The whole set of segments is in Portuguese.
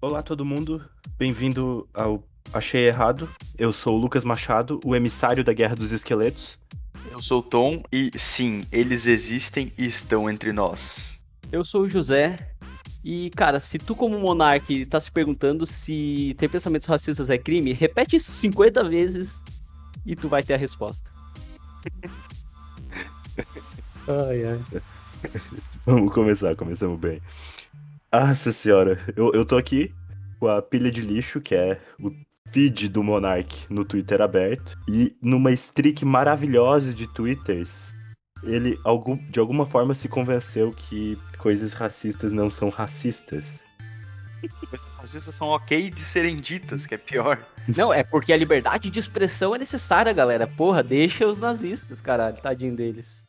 Olá, todo mundo. Bem-vindo ao Achei Errado. Eu sou o Lucas Machado, o emissário da Guerra dos Esqueletos. Eu sou o Tom e sim, eles existem e estão entre nós. Eu sou o José. E, cara, se tu, como monarca, tá se perguntando se ter pensamentos racistas é crime, repete isso 50 vezes e tu vai ter a resposta. ai, ai. Vamos começar, começamos bem. Nossa senhora, eu, eu tô aqui com a pilha de lixo, que é o feed do Monark no Twitter aberto, e numa streak maravilhosa de twitters, ele de alguma forma se convenceu que coisas racistas não são racistas. Racistas são ok de serem ditas, que é pior. Não, é porque a liberdade de expressão é necessária, galera. Porra, deixa os nazistas, caralho, tadinho deles.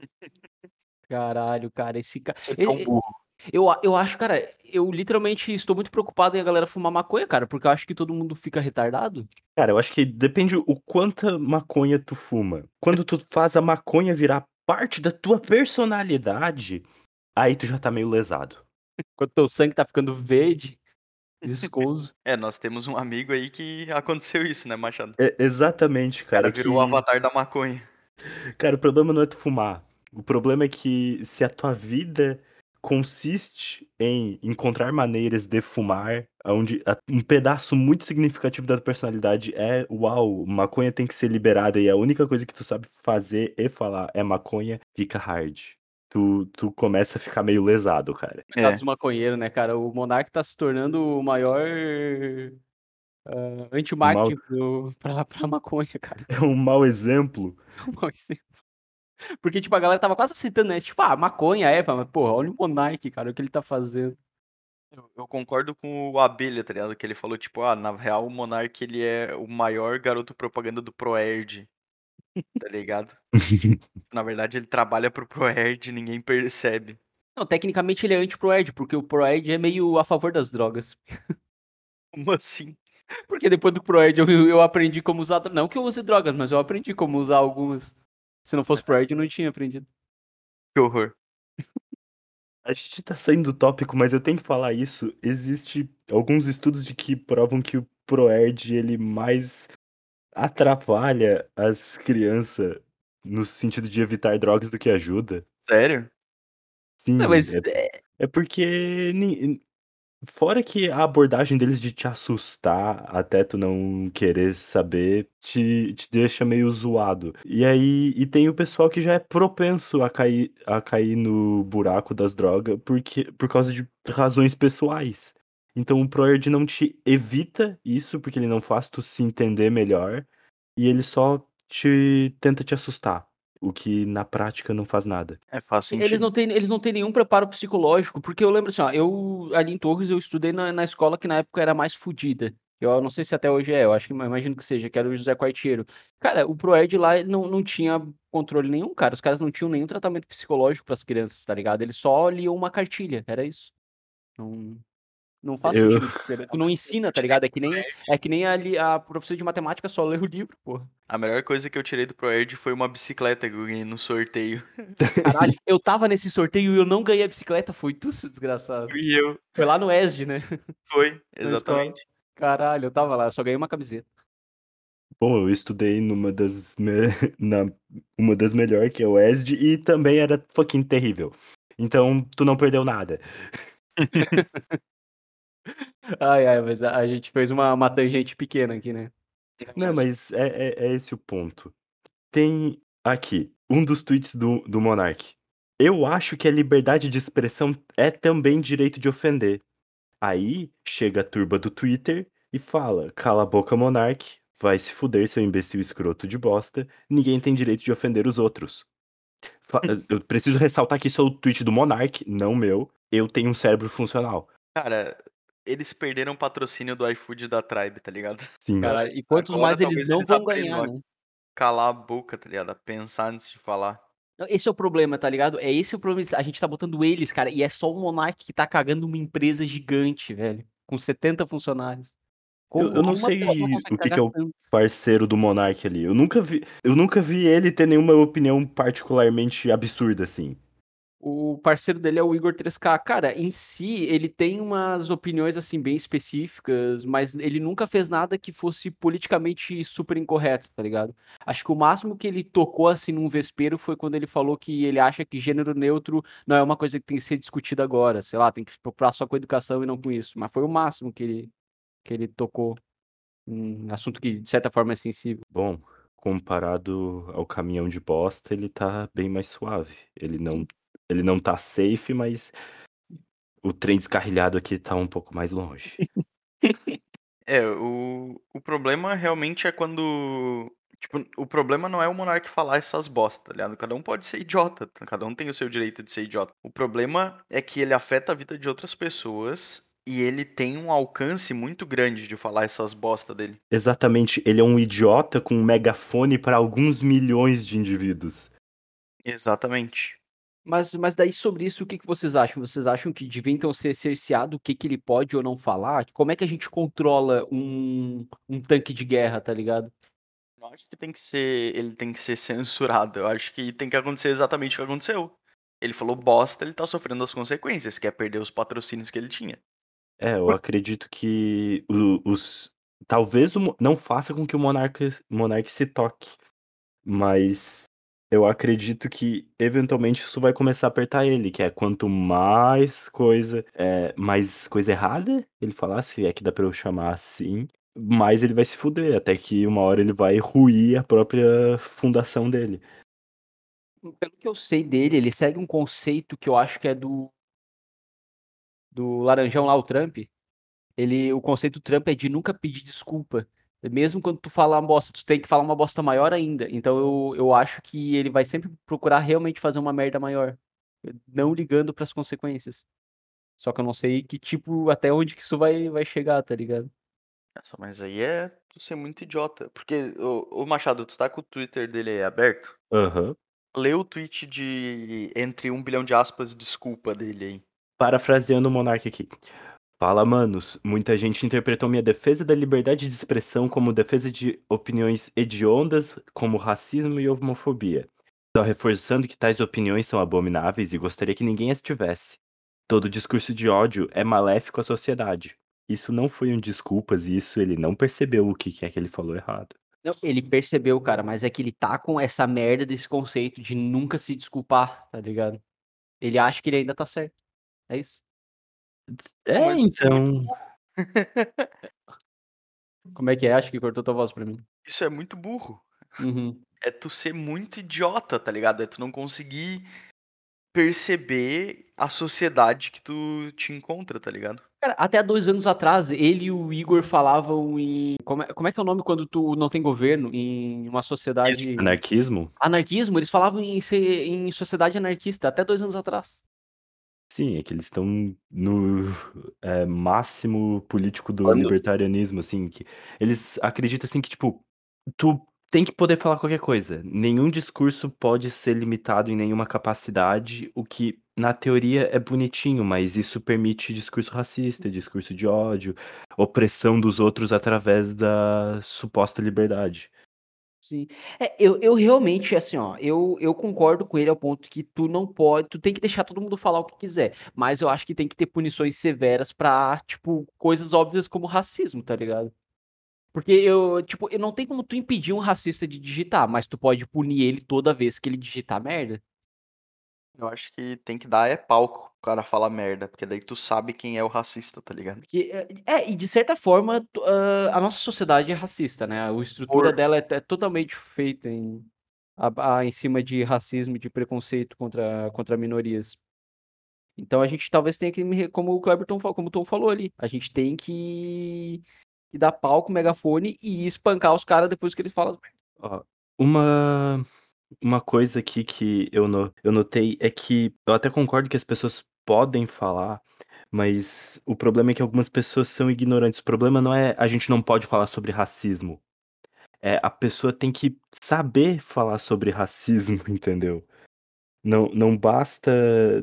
Caralho, cara, esse cara. Você é tão burro. Eu, eu acho, cara, eu literalmente estou muito preocupado em a galera fumar maconha, cara, porque eu acho que todo mundo fica retardado. Cara, eu acho que depende o quanta maconha tu fuma. Quando tu faz a maconha virar parte da tua personalidade, aí tu já tá meio lesado. Quando teu sangue tá ficando verde, viscoso. é, nós temos um amigo aí que aconteceu isso, né, Machado? É, exatamente, cara. O cara virou que... o avatar da maconha. Cara, o problema não é tu fumar. O problema é que se a tua vida consiste em encontrar maneiras de fumar, onde um pedaço muito significativo da personalidade é uau, maconha tem que ser liberada e a única coisa que tu sabe fazer e falar é maconha, fica hard. Tu, tu começa a ficar meio lesado, cara. É. Caso maconheiro, né, cara? O Monark tá se tornando o maior uh, anti-marketing mal... pra, pra maconha, cara. É um mau exemplo. É um mau exemplo. Porque, tipo, a galera tava quase citando, né? Tipo, ah, maconha, é, mas, porra, olha o Monark, cara, o que ele tá fazendo. Eu, eu, concordo com o Abelha, tá ligado? Que ele falou, tipo, ah, na real, o Monark, ele é o maior garoto propaganda do Proerd, tá ligado? na verdade, ele trabalha pro Proerd e ninguém percebe. Não, tecnicamente ele é anti-Proerd, porque o Proerd é meio a favor das drogas. Como assim? Porque depois do Proerd eu, eu aprendi como usar. Não que eu use drogas, mas eu aprendi como usar algumas. Se não fosse pro Ed, eu não tinha aprendido. Que horror. A gente tá saindo do tópico, mas eu tenho que falar isso. Existe alguns estudos de que provam que o ProErd ele mais atrapalha as crianças no sentido de evitar drogas do que ajuda. Sério? Sim, não, mas... é, é porque Fora que a abordagem deles de te assustar até tu não querer saber te, te deixa meio zoado. E aí e tem o pessoal que já é propenso a cair, a cair no buraco das drogas porque, por causa de razões pessoais. Então o ProErd não te evita isso, porque ele não faz tu se entender melhor, e ele só te tenta te assustar o que na prática não faz nada. É fácil. Eles não têm, eles não têm nenhum preparo psicológico, porque eu lembro assim, ó, eu ali em Torres eu estudei na, na escola que na época era mais fodida. Eu não sei se até hoje é, eu acho que imagino que seja, que era o José Quartiero. Cara, o Proed lá não, não tinha controle nenhum, cara. Os caras não tinham nenhum tratamento psicológico para as crianças, tá ligado? Eles só liam uma cartilha, era isso. Não, não faz eu... sentido. Tu não ensina, tá ligado? É que nem, é que nem ali a professora de matemática só lê o livro, porra. A melhor coisa que eu tirei do ProErd foi uma bicicleta que eu ganhei no sorteio. Caralho, eu tava nesse sorteio e eu não ganhei a bicicleta, foi tu, seu desgraçado. E eu. Foi lá no ESD, né? Foi, exatamente. Caralho, eu tava lá, só ganhei uma camiseta. Bom, eu estudei numa das me... na uma das melhores, que é o ESD, e também era fucking terrível. Então, tu não perdeu nada. Ai, ai, mas a, a gente fez uma, uma tangente pequena aqui, né? Não, mas é, é, é esse o ponto. Tem aqui um dos tweets do, do Monark. Eu acho que a liberdade de expressão é também direito de ofender. Aí chega a turba do Twitter e fala: cala a boca, Monark, vai se fuder, seu imbecil escroto de bosta, ninguém tem direito de ofender os outros. Eu preciso ressaltar que isso é o tweet do Monark, não meu. Eu tenho um cérebro funcional. Cara, eles perderam o patrocínio do iFood da Tribe, tá ligado? Sim. Cara, e quantos Agora, mais eles não eles vão ganhar, né? Calar a boca, tá ligado? Pensar antes de falar. Esse é o problema, tá ligado? É esse o problema. A gente tá botando eles, cara, e é só o Monark que tá cagando uma empresa gigante, velho. Com 70 funcionários. eu, eu não sei o que, que, é o parceiro do Monark ali. Eu nunca vi, eu nunca vi ele ter nenhuma opinião particularmente absurda assim. O parceiro dele é o Igor 3K. Cara, em si, ele tem umas opiniões, assim, bem específicas, mas ele nunca fez nada que fosse politicamente super incorreto, tá ligado? Acho que o máximo que ele tocou, assim, num vespeiro foi quando ele falou que ele acha que gênero neutro não é uma coisa que tem que ser discutida agora. Sei lá, tem que se preocupar só com educação e não com isso. Mas foi o máximo que ele, que ele tocou. Um assunto que, de certa forma, é sensível. Bom, comparado ao caminhão de bosta, ele tá bem mais suave. Ele não ele não tá safe, mas o trem descarrilhado aqui tá um pouco mais longe. É, o, o problema realmente é quando. Tipo, o problema não é o monarca falar essas bosta, tá ligado? Cada um pode ser idiota, cada um tem o seu direito de ser idiota. O problema é que ele afeta a vida de outras pessoas e ele tem um alcance muito grande de falar essas bosta dele. Exatamente, ele é um idiota com um megafone para alguns milhões de indivíduos. Exatamente. Mas, mas daí sobre isso, o que, que vocês acham? Vocês acham que devia então ser cerceado o que, que ele pode ou não falar? Como é que a gente controla um, um tanque de guerra, tá ligado? Eu acho que tem que ser. Ele tem que ser censurado. Eu acho que tem que acontecer exatamente o que aconteceu. Ele falou bosta, ele tá sofrendo as consequências, que é perder os patrocínios que ele tinha. É, eu acredito que o- os. Talvez o não faça com que o monarca, monarca se toque, mas eu acredito que eventualmente isso vai começar a apertar ele, que é quanto mais coisa, é, mais coisa errada ele falasse, é que dá pra eu chamar assim, mais ele vai se fuder, até que uma hora ele vai ruir a própria fundação dele. Pelo que eu sei dele, ele segue um conceito que eu acho que é do. Do Laranjão lá, o Trump. Ele, o conceito Trump é de nunca pedir desculpa. Mesmo quando tu fala uma bosta, tu tem que falar uma bosta maior ainda. Então eu, eu acho que ele vai sempre procurar realmente fazer uma merda maior. Não ligando pras consequências. Só que eu não sei que tipo, até onde que isso vai, vai chegar, tá ligado? Nossa, mas aí é tu ser muito idiota. Porque, ô, ô Machado, tu tá com o Twitter dele aí aberto? Aham. Lê o tweet de entre um bilhão de aspas desculpa dele aí. Parafraseando o Monark aqui. Fala, manos. Muita gente interpretou minha defesa da liberdade de expressão como defesa de opiniões hediondas, como racismo e homofobia. Só reforçando que tais opiniões são abomináveis e gostaria que ninguém as tivesse. Todo discurso de ódio é maléfico à sociedade. Isso não foi um desculpas e isso ele não percebeu o que é que ele falou errado. Não, ele percebeu, cara, mas é que ele tá com essa merda desse conceito de nunca se desculpar, tá ligado? Ele acha que ele ainda tá certo. É isso. É, Mas é então. Como é que é? Acho que cortou tua voz pra mim. Isso é muito burro. Uhum. É tu ser muito idiota, tá ligado? É tu não conseguir perceber a sociedade que tu te encontra, tá ligado? Cara, até há dois anos atrás, ele e o Igor falavam em. Como é, como é que é o nome quando tu não tem governo? Em uma sociedade. Anarquismo? Anarquismo? Eles falavam em, ser, em sociedade anarquista até dois anos atrás. Sim, é que eles estão no é, máximo político do Quando- libertarianismo, assim, que eles acreditam assim que, tipo, tu tem que poder falar qualquer coisa. Nenhum discurso pode ser limitado em nenhuma capacidade, o que na teoria é bonitinho, mas isso permite discurso racista, discurso de ódio, opressão dos outros através da suposta liberdade. Sim. É, eu, eu realmente, assim, ó, eu, eu concordo com ele ao ponto que tu não pode, tu tem que deixar todo mundo falar o que quiser, mas eu acho que tem que ter punições severas pra, tipo, coisas óbvias como racismo, tá ligado? Porque eu, tipo, eu não tem como tu impedir um racista de digitar, mas tu pode punir ele toda vez que ele digitar merda. Eu acho que tem que dar é palco pro cara falar merda, porque daí tu sabe quem é o racista, tá ligado? Porque, é, é, e de certa forma, ah, a nossa sociedade é racista, né? A estrutura Por- dela é, é totalmente feita em, a- a- em cima de racismo, de preconceito contra, contra minorias. Então a gente talvez tenha que, me- como o Cleberton falou, como o Tom falou ali, a gente tem que, que dar pau com o megafone e espancar os caras depois que eles falam. Uma, uma coisa aqui que eu, no- eu notei é que eu até concordo que as pessoas podem falar, mas o problema é que algumas pessoas são ignorantes. O problema não é a gente não pode falar sobre racismo. É a pessoa tem que saber falar sobre racismo, entendeu? Não, não basta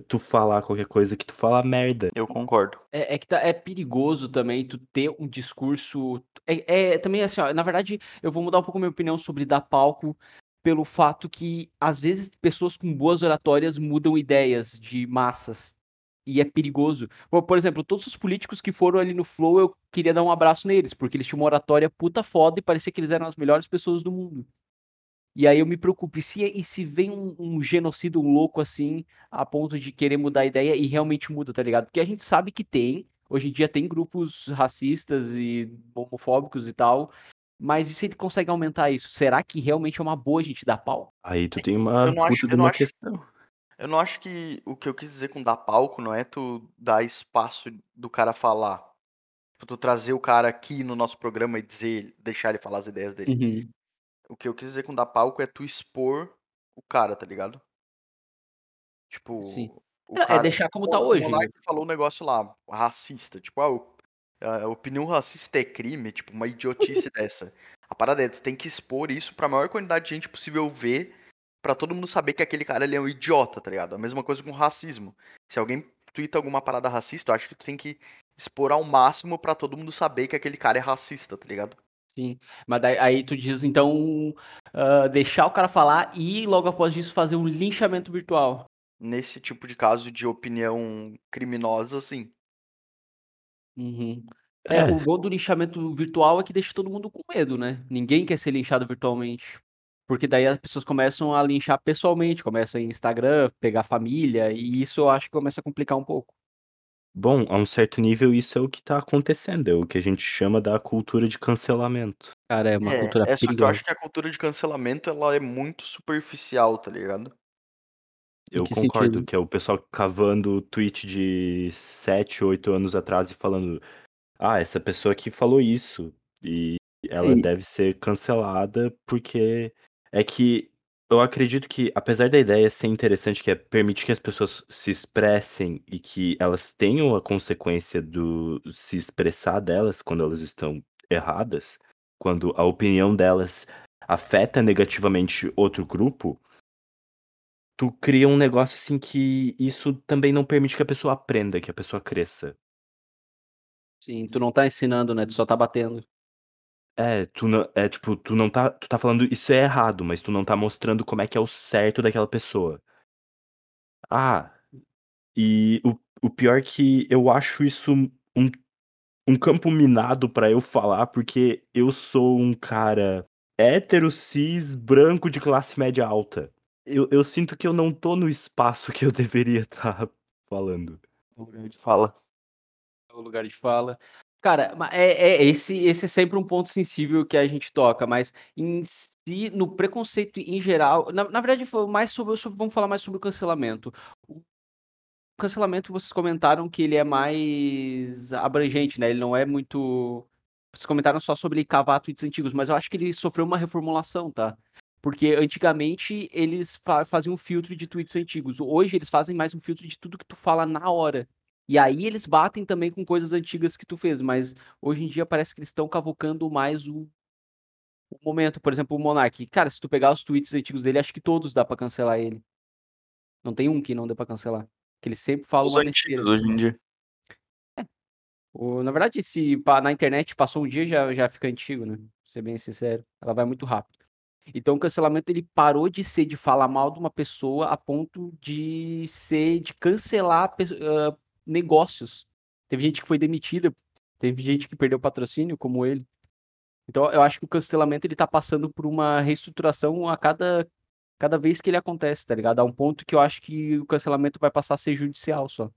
tu falar qualquer coisa que tu fala merda. Eu concordo. É, é que tá, é perigoso também tu ter um discurso. É, é também assim, ó, na verdade, eu vou mudar um pouco a minha opinião sobre dar palco pelo fato que, às vezes, pessoas com boas oratórias mudam ideias de massas. E é perigoso. Por por exemplo, todos os políticos que foram ali no Flow, eu queria dar um abraço neles, porque eles tinham uma oratória puta foda e parecia que eles eram as melhores pessoas do mundo. E aí eu me preocupo, e se e se vem um um genocida, um louco assim, a ponto de querer mudar a ideia e realmente muda, tá ligado? Porque a gente sabe que tem, hoje em dia tem grupos racistas e homofóbicos e tal, mas e se ele consegue aumentar isso? Será que realmente é uma boa a gente dar pau? Aí tu tem Eu uma não acho eu não uma acho questão. Eu não acho que o que eu quis dizer com dar palco não é tu dar espaço do cara falar. Tipo, tu trazer o cara aqui no nosso programa e dizer deixar ele falar as ideias dele. Uhum. O que eu quis dizer com dar palco é tu expor o cara, tá ligado? Sim. Tipo, o Não, é cara deixar como tá o hoje, né. Monark falou um negócio lá, racista, tipo, ah, o a opinião racista é crime, tipo, uma idiotice dessa. A parada é, tu tem que expor isso pra maior quantidade de gente possível ver, pra todo mundo saber que aquele cara ele é um idiota, tá ligado? A mesma coisa com racismo. Se alguém tuita alguma parada racista, eu acho que tu tem que expor ao máximo pra todo mundo saber que aquele cara é racista, tá ligado? Sim, mas daí aí tu diz então, hã, deixar o cara falar e logo após isso fazer um linchamento virtual. Nesse tipo de caso de opinião criminosa, sim. Uhum. É, o É. bom do linchamento virtual é que deixa todo mundo com medo, né. Ninguém quer ser linchado virtualmente. Porque daí as pessoas começam a linchar pessoalmente, começa em Instagram, pegar família, e isso eu acho que começa a complicar um pouco. Bom, a um certo nível isso é o que tá acontecendo, é o que a gente chama da cultura de cancelamento. Cara, é uma É, cultura é só que eu acho que a cultura de cancelamento ela é muito superficial, tá ligado? Eu que concordo, sentido? que é o pessoal cavando tweet de 7, 8 anos atrás e falando: "Ah, essa pessoa aqui falou isso, e ela E deve ser cancelada, porque" é que eu acredito que apesar da ideia ser interessante, que é permitir que as pessoas se expressem e que elas tenham a consequência do se expressar delas quando elas estão erradas, quando a opinião delas afeta negativamente outro grupo tu cria um negócio, assim, que isso também não permite que a pessoa aprenda, que a pessoa cresça. Sim, tu não tá ensinando, né, tu só tá batendo. É, tu não é tipo, tu não tá tu tá falando isso é errado, mas tu não tá mostrando como é que é o certo daquela pessoa. Ah, e o o pior que eu acho isso um um campo minado pra eu falar, porque eu sou um cara hétero, cis, branco, de classe média alta. Eu eu sinto que eu não tô no espaço que eu deveria estar falando. Lugar de fala. É o lugar de fala. Cara, é é esse esse é sempre um ponto sensível que a gente toca, mas em si, no preconceito em geral na na verdade mais sobre sobre vamos falar mais sobre o cancelamento. O cancelamento vocês comentaram que ele é mais abrangente, né, ele não é muito vocês comentaram só sobre cavar tweets antigos, mas eu acho que ele sofreu uma reformulação, tá. Porque antigamente eles fa faziam um filtro de tweets antigos, hoje eles fazem mais um filtro de tudo que tu fala na hora. E aí eles batem também com coisas antigas que tu fez, mas hoje em dia parece que eles estão cavucando mais o o momento, por exemplo, o Monark, cara, se tu pegar os tweets antigos dele, acho que todos dá pra cancelar ele. Não tem um que não dê pra cancelar, que ele sempre fala Os uma antigos hoje em dia. É. O na verdade se na internet passou um dia já já fica antigo, né, pra ser bem sincero, ela vai muito rápido. Então o cancelamento ele parou de ser de falar mal de uma pessoa a ponto de ser de cancelar hã, negócios. Teve gente que foi demitida, teve gente que perdeu patrocínio como ele. Então eu acho que o cancelamento ele tá passando por uma reestruturação a cada cada vez que ele acontece, tá ligado? A um ponto que eu acho que o cancelamento vai passar a ser judicial só.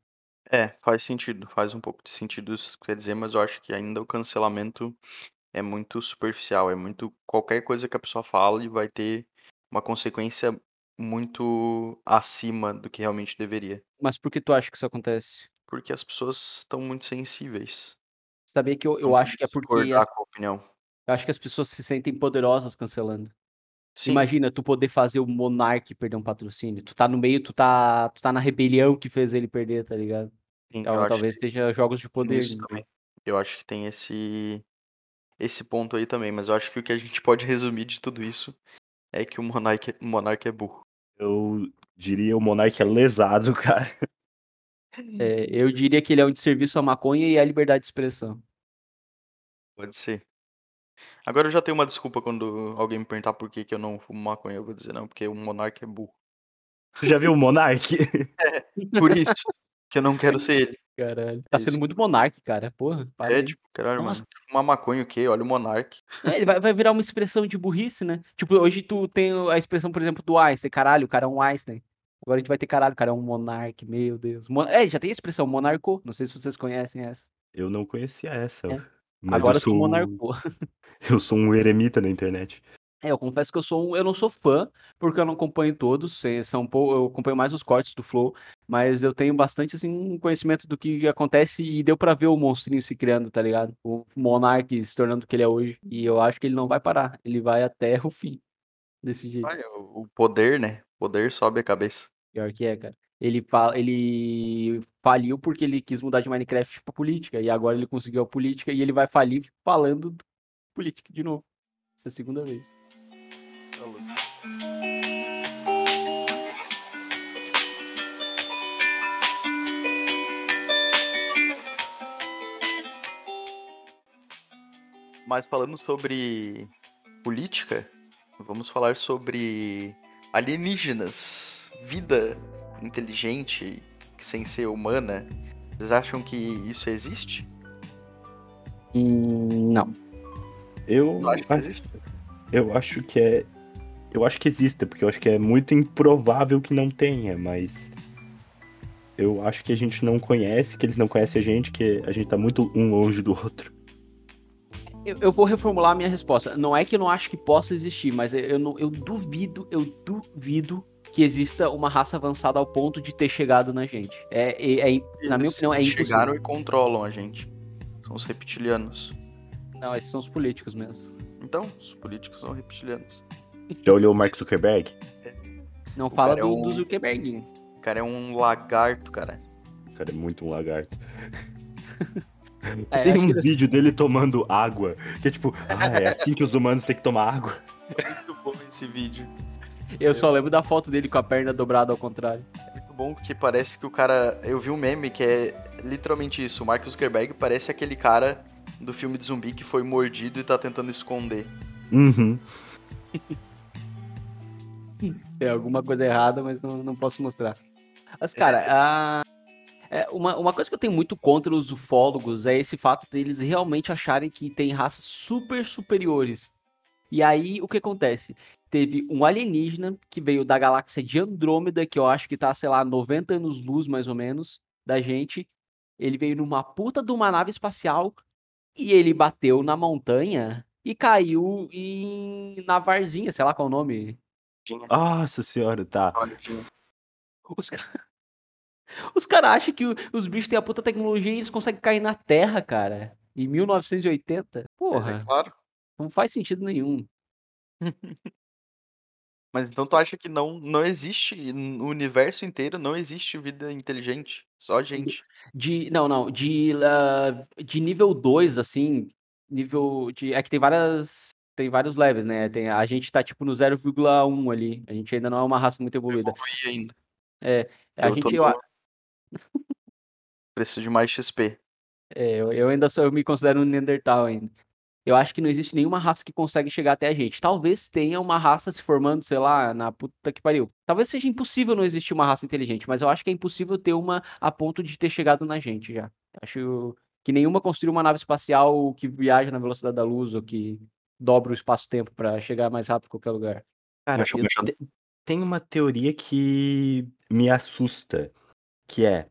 É, faz sentido, faz um pouco de sentido isso que quer dizer, mas eu acho que ainda o cancelamento é muito superficial, é muito qualquer coisa que a pessoa fale vai ter uma consequência muito acima do que realmente deveria. Mas por que tu acha que isso acontece? Porque as pessoas estão muito sensíveis. Sabia que eu eu tem acho que é que porque as com a opinião. eu acho que as pessoas se sentem poderosas cancelando. Sim. Imagina tu poder fazer o Monark perder um patrocínio, tu tá no meio, tu tá tu tá na rebelião que fez ele perder, tá ligado? Sim, eu Então acho talvez que seja jogos de poder isso então. também. Eu acho que tem esse esse ponto aí também, mas eu acho que o que a gente pode resumir de tudo isso é que o Monark o Monark é burro. Eu diria o Monark é lesado, cara. É, eu diria que ele é um desserviço à maconha e à liberdade de expressão. Pode ser. Agora eu já tenho uma desculpa quando alguém me perguntar por que que eu não fumo maconha, eu vou dizer: "Não, porque o monarca é burro". Tu já viu o Monark? É, por isso que eu não quero ser ele. Caralho, tá sendo isso. muito monarca, cara, porra, para É, tipo, caralho, Nossa. mano, fumar maconha o quê? Olha o monarca. É, ele vai vai virar uma expressão de burrice, né. Tipo, hoje tu tem a expressão, por exemplo, do Einstein: "Caralho, o cara é um Einstein". Agora a gente vai ter: "Caralho, o cara é um monarca", meu Deus. Mo é, já tem a expressão monarcou, não sei se vocês conhecem essa. Eu não conhecia essa, É. mas eu Agora tu sou monarcou. eu sou um eremita na internet. É, eu confesso que eu sou um eu não sou fã, porque eu não acompanho todos, são pou eu acompanho mais os cortes do Flow, mas eu tenho bastante, assim, um conhecimento do que acontece e deu pra ver o monstrinho se criando, tá ligado? O monarca se tornando o que ele é hoje, e eu acho que ele não vai parar, ele vai até o fim, desse jeito. O o poder, né, poder sobe a cabeça. Pior que é, cara. Ele ele faliu, porque ele quis mudar de Minecraft pra política, e agora ele conseguiu a política e ele vai falir falando política de novo. Essa é a segunda vez. Tá. Mas falando sobre política, vamos falar sobre alienígenas, vida inteligente sem ser humana. Vocês acham que isso existe? Hum, não. Eu Tu acha que existe? eu acho que é eu acho que exista, porque eu acho que é muito improvável que não tenha, mas eu acho que a gente não conhece, que eles não conhecem a gente, que a gente tá muito um longe do outro. Eu eu vou reformular a minha resposta. Não é que eu não acho que possa existir, mas eu eu não eu duvido, eu duvido que exista uma raça avançada ao ponto de ter chegado na gente. É é é na minha opinião, é impossível. chegaram e controlam a gente. São os reptilianos. Não, esses são os políticos mesmo. Então, os políticos são reptilianos. Já olhou o Mark Zuckerberg? Não O fala é do um- do Zuckerberg. O cara é um lagarto, cara. O cara é muito um lagarto. É, Tem um que ele- vídeo dele tomando água, que é tipo, ah, é assim que os humanos têm que tomar água. Muito bom esse vídeo. Eu só lembro da foto dele com a perna dobrada ao contrário. Muito bom porque parece que o cara. Eu vi um meme que é literalmente isso. O Mark Zuckerberg parece aquele cara do filme de zumbi que foi mordido e tá tentando esconder. Uhum. Tem alguma coisa errada, mas não, não posso mostrar. Mas, cara, a- é, uma, uma coisa que eu tenho muito contra os ufólogos é esse fato deles realmente acharem que tem raças super superiores. E aí, o que acontece? Teve um alienígena que veio da galáxia de Andrômeda, que eu acho que tá, sei lá, 90 anos-luz, mais ou menos, da gente. Ele veio numa puta de uma nave espacial e ele bateu na montanha e caiu em... na Varzinha, sei lá qual é o nome. Nossa senhora, tá. Os caras os cara acham que os bichos têm a puta tecnologia e eles conseguem cair na Terra, cara. Em 1980. Mas é Porra, claro. Não faz sentido nenhum. Mas então tu acha que não, não existe no universo inteiro, não existe vida inteligente? Só gente. De. Não, não. De, ah, de nível 2, assim. Nível. De, é que tem várias. Tem vários levels, né? Tem, a gente tá tipo no 0,1 ali. A gente ainda não é uma raça muito evoluída. Evoluir ainda. É. A Eu gente. no- Eu, Preciso de mais XP. É, eu, eu ainda sou, eu me considero um Neandertal ainda. Eu acho que não existe nenhuma raça que consegue chegar até a gente. Talvez tenha uma raça se formando, sei lá, na puta que pariu. Talvez seja impossível não existir uma raça inteligente, mas eu acho que é impossível ter uma a ponto de ter chegado na gente já. Acho que nenhuma construiu uma nave espacial que viaja na velocidade da luz ou que dobra o espaço-tempo pra chegar mais rápido em qualquer lugar. Cara, Acho eu que- te- tem uma teoria que me assusta, que é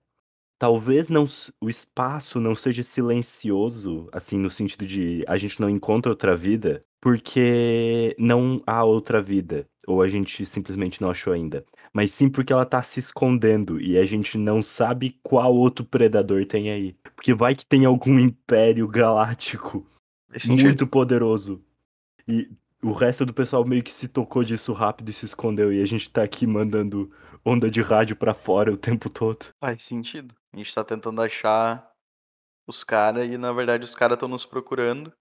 talvez não o espaço não seja silencioso, assim, no sentido de a gente não encontra outra vida, porque não há outra vida, ou a gente simplesmente não achou ainda, mas sim porque ela tá se escondendo e a gente não sabe qual outro predador tem aí. Porque vai que tem algum império galáctico muito poderoso. E o resto do pessoal meio que se tocou disso rápido e se escondeu. E a gente tá aqui mandando onda de rádio pra fora o tempo todo. Faz sentido. A gente tá tentando achar os caras e na verdade os caras estão nos procurando.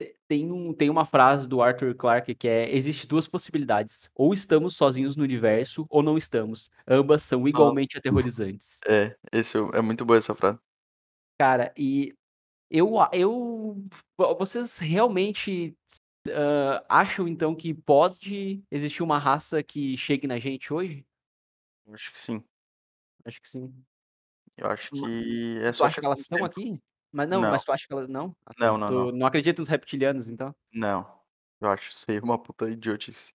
Te- Tem, um, tem uma frase do Arthur Clarke que é: existe duas possibilidades. Ou estamos sozinhos no universo, ou não estamos. Ambas são igualmente aterrorizantes. É, esse é, é muito boa essa frase. Cara, e Eu eu vocês realmente, hã, acham então que pode existir uma raça que chegue na gente hoje? Acho que sim. Acho que sim. Eu acho que é tu só acha que elas estão aqui? Mas não, Não. mas tu acha que elas não? Ah tá, Não, não, tu não. não acredita nos reptilianos então? Não, eu acho isso aí uma puta idiotice.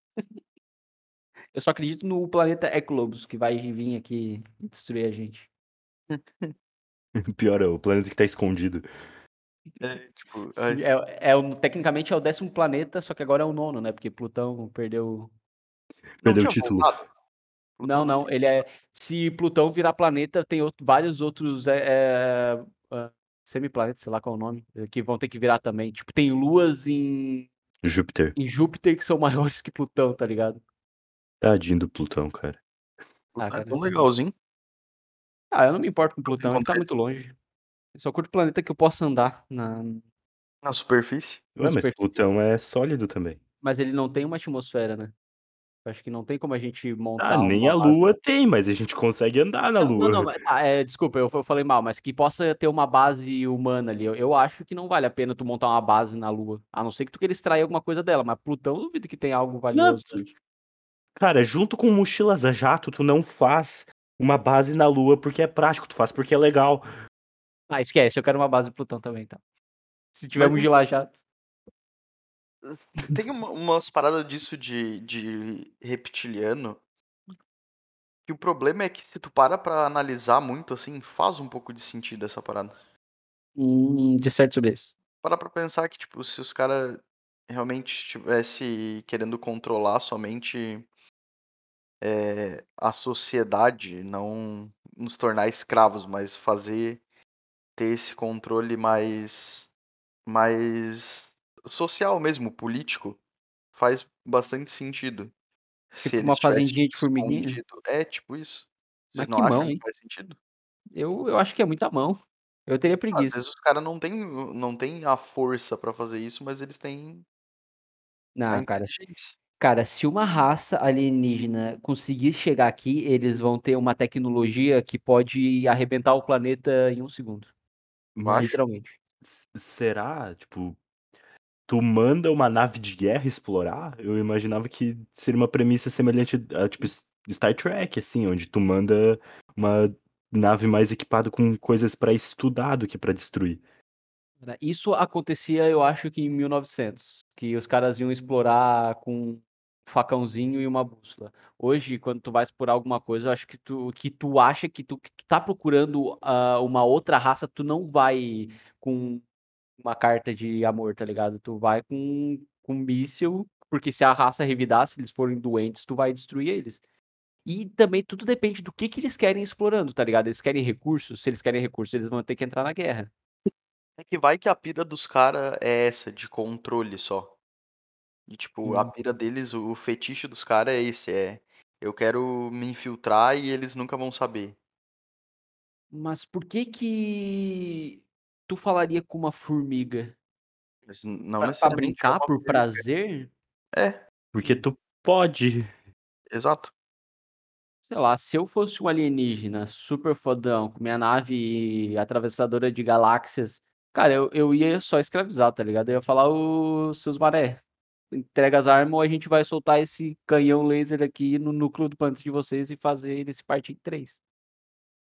Eu só acredito no planeta Eclobos, que vai vir aqui destruir a gente. Pior, é o planeta que tá escondido. É, tipo, Sim, é é o tecnicamente é o 10º planeta, só que agora é o 9º, né, porque Plutão perdeu Não Perdeu o título. voltado? Não, Plutão não não, ele é se Plutão virar planeta, tem outro vários outros, eh eh, hã, semiplanetas, sei lá qual é o nome, que vão ter que virar também. Tipo, tem luas em Júpiter. em Júpiter que são maiores que Plutão, tá ligado? Tadinho do Plutão, cara. Ah, é cara. tão legalzinho. Ah, eu não me importo com Plutão, ele tá muito longe. Eu só curto planeta que eu possa andar na Na superfície? na Ué, mas superfície. Plutão é sólido também. Mas ele não tem uma atmosfera, né. Acho que não tem como a gente Ah, montar nem uma a base Lua tem, mas a gente consegue andar na Não, não, não, Lua. mas ah, eh, desculpa, eu eu falei mal, mas que possa ter uma base humana ali. Eu eu acho que não vale a pena tu montar uma base na Lua, a não ser que tu queira extrair alguma coisa dela, mas Plutão eu duvido que tenha algo Não, valioso tu ali. cara, junto com mochilas a jato, tu não faz uma base na Lua porque é prático, tu faz porque é legal. Ah, esquece, eu quero uma base em Plutão também então. Se tiver mochila a jato. Tem uma umas parada disso de de reptiliano que o problema é que se tu para pra analisar muito, assim, faz um pouco de sentido essa parada. Hum, disserte sobre isso. Para pra pensar que, tipo, se os cara realmente estivesse querendo controlar somente eh, a sociedade, não nos tornar escravos, mas fazer ter esse controle mais mais social mesmo, político, faz bastante sentido. Se Tipo uma eles tivessem fazendinha de formiguinha? escondido é, tipo isso. Mas Vocês que não acham mão, que faz sentido? Eu eu acho que é muita mão. Eu teria Às preguiça. vezes os cara não tem o não tem a força pra fazer isso, mas eles têm Não, cara cara, se uma raça alienígena conseguir chegar aqui, eles vão ter uma tecnologia que pode arrebentar o planeta em 1 segundo. Mas Literalmente. se será, tipo, tu manda uma nave de guerra explorar? Eu imaginava que seria uma premissa semelhante a tipo Star Trek, assim, onde tu manda uma nave mais equipada com coisas pra estudar do que pra destruir. Né, isso acontecia eu acho que em 1900, que os caras iam explorar com um facãozinho e uma bússola. Hoje, quando tu vai explorar alguma coisa, eu acho que tu que tu acha que tu que tu tá procurando, hã, uma outra raça, tu não vai com uma carta de amor, tá ligado? Tu vai com com míssil, porque se a raça revidar, se eles forem doentes, tu vai destruir eles. E também tudo depende do que que eles querem explorando, tá ligado? Eles querem recursos? Se eles querem recursos, eles vão ter que entrar na guerra. É que vai que a pira dos cara é essa, de controle só. E tipo, a Hum. pira deles, o fetiche dos cara é esse, é: "Eu quero me infiltrar e eles nunca vão saber". Mas por que que tu falaria com uma formiga? Mas não Pra pra brincar, por formiga. prazer? É. Porque tu pode. Exato. Sei lá, se eu fosse um alienígena super fodão, com minha nave atravessadora de galáxias, cara, eu eu ia só escravizar, tá ligado? Eu ia falar: "Ô, seus mané, entrega as arma ou a gente vai soltar esse canhão laser aqui no núcleo do planeta de vocês e fazer ele se partir em 3".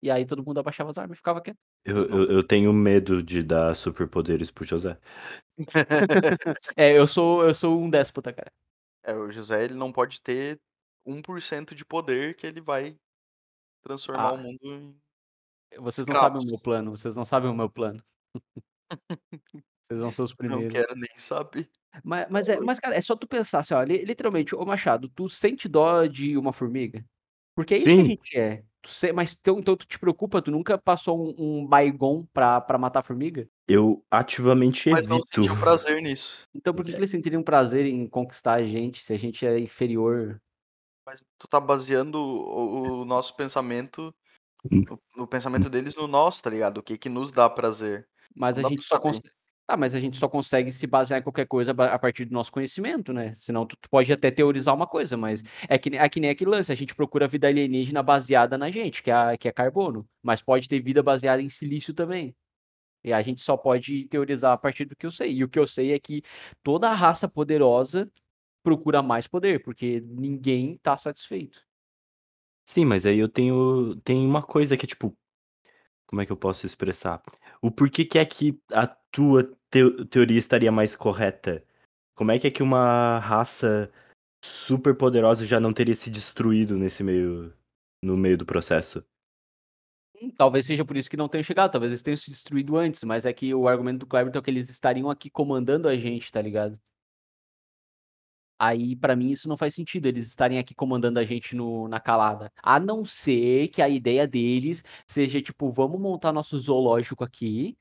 E aí todo mundo abaixava as armas e ficava quieto. Eu Mas não eu eu tenho medo de dar superpoderes para o José. É, eu sou eu sou um déspota, cara. É, o José ele não pode ter 1% de poder que ele vai transformar o Ah. mundo em Vocês não sabem o meu plano, vocês não sabem o meu plano. Vocês vão ser os Não primeiros. quero nem saber. Ma mas é mas cara, é só tu pensar assim, ó, li literalmente, ô Machado, tu sente dó de uma formiga? Porque é isso que a Sim. gente é. Tu mas então então tu te preocupa, tu nunca passou um um Baygon pra pra matar a formiga? Eu ativamente Mas não evito. sentiu prazer nisso. Então por que que É. eles sentiriam prazer em conquistar a gente, se a gente é inferior? Mas tu tá baseando o o nosso pensamento, Hum. o no pensamento deles no nosso, tá ligado? O que que nos dá prazer. Mas Não a gente só saber. Tá, mas a gente só consegue se basear em qualquer coisa a partir do nosso conhecimento, né, senão tu tu pode até teorizar uma coisa, mas é que é que nem aquele lance, a gente procura vida alienígena baseada na gente, que é a que é carbono, mas pode ter vida baseada em silício também. E a gente só pode teorizar a partir do que eu sei. E o que eu sei é que toda raça poderosa procura mais poder, porque ninguém tá satisfeito. Sim, mas aí eu tenho tem uma coisa que é tipo como é que eu posso expressar? O porquê que é que a tua teo teoria estaria mais correta? Como é que é que uma raça super poderosa já não teria se destruído nesse meio no meio do processo? Hum, talvez seja por isso que não tenham chegado, talvez eles tenham se destruído antes, mas é que o argumento do Cleberton é que eles estariam aqui comandando a gente, tá ligado? Aí, pra mim, isso não faz sentido, eles estarem aqui comandando a gente no na calada. A não ser que a ideia deles seja, tipo: "Vamos montar nosso zoológico aqui,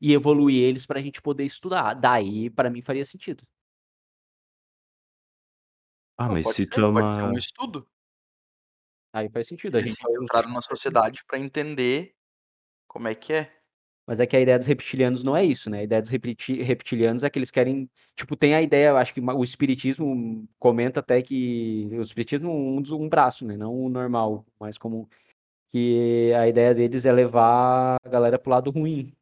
e evoluir eles pra gente poder estudar". Daí, pra mim, faria sentido. Ah, Não, mas pode se tu ser, é pode ser um estudo. Aí faz sentido, a gente vai infiltraram na sociedade pra entender como é que é. Mas é que a ideia dos reptilianos não é isso, né, a ideia dos repti reptilianos é que eles querem tipo, tem a ideia, eu acho que o espiritismo comenta até que o espiritismo um dos um braço, né, não o normal, mais comum, que a ideia deles é levar a galera para o lado ruim.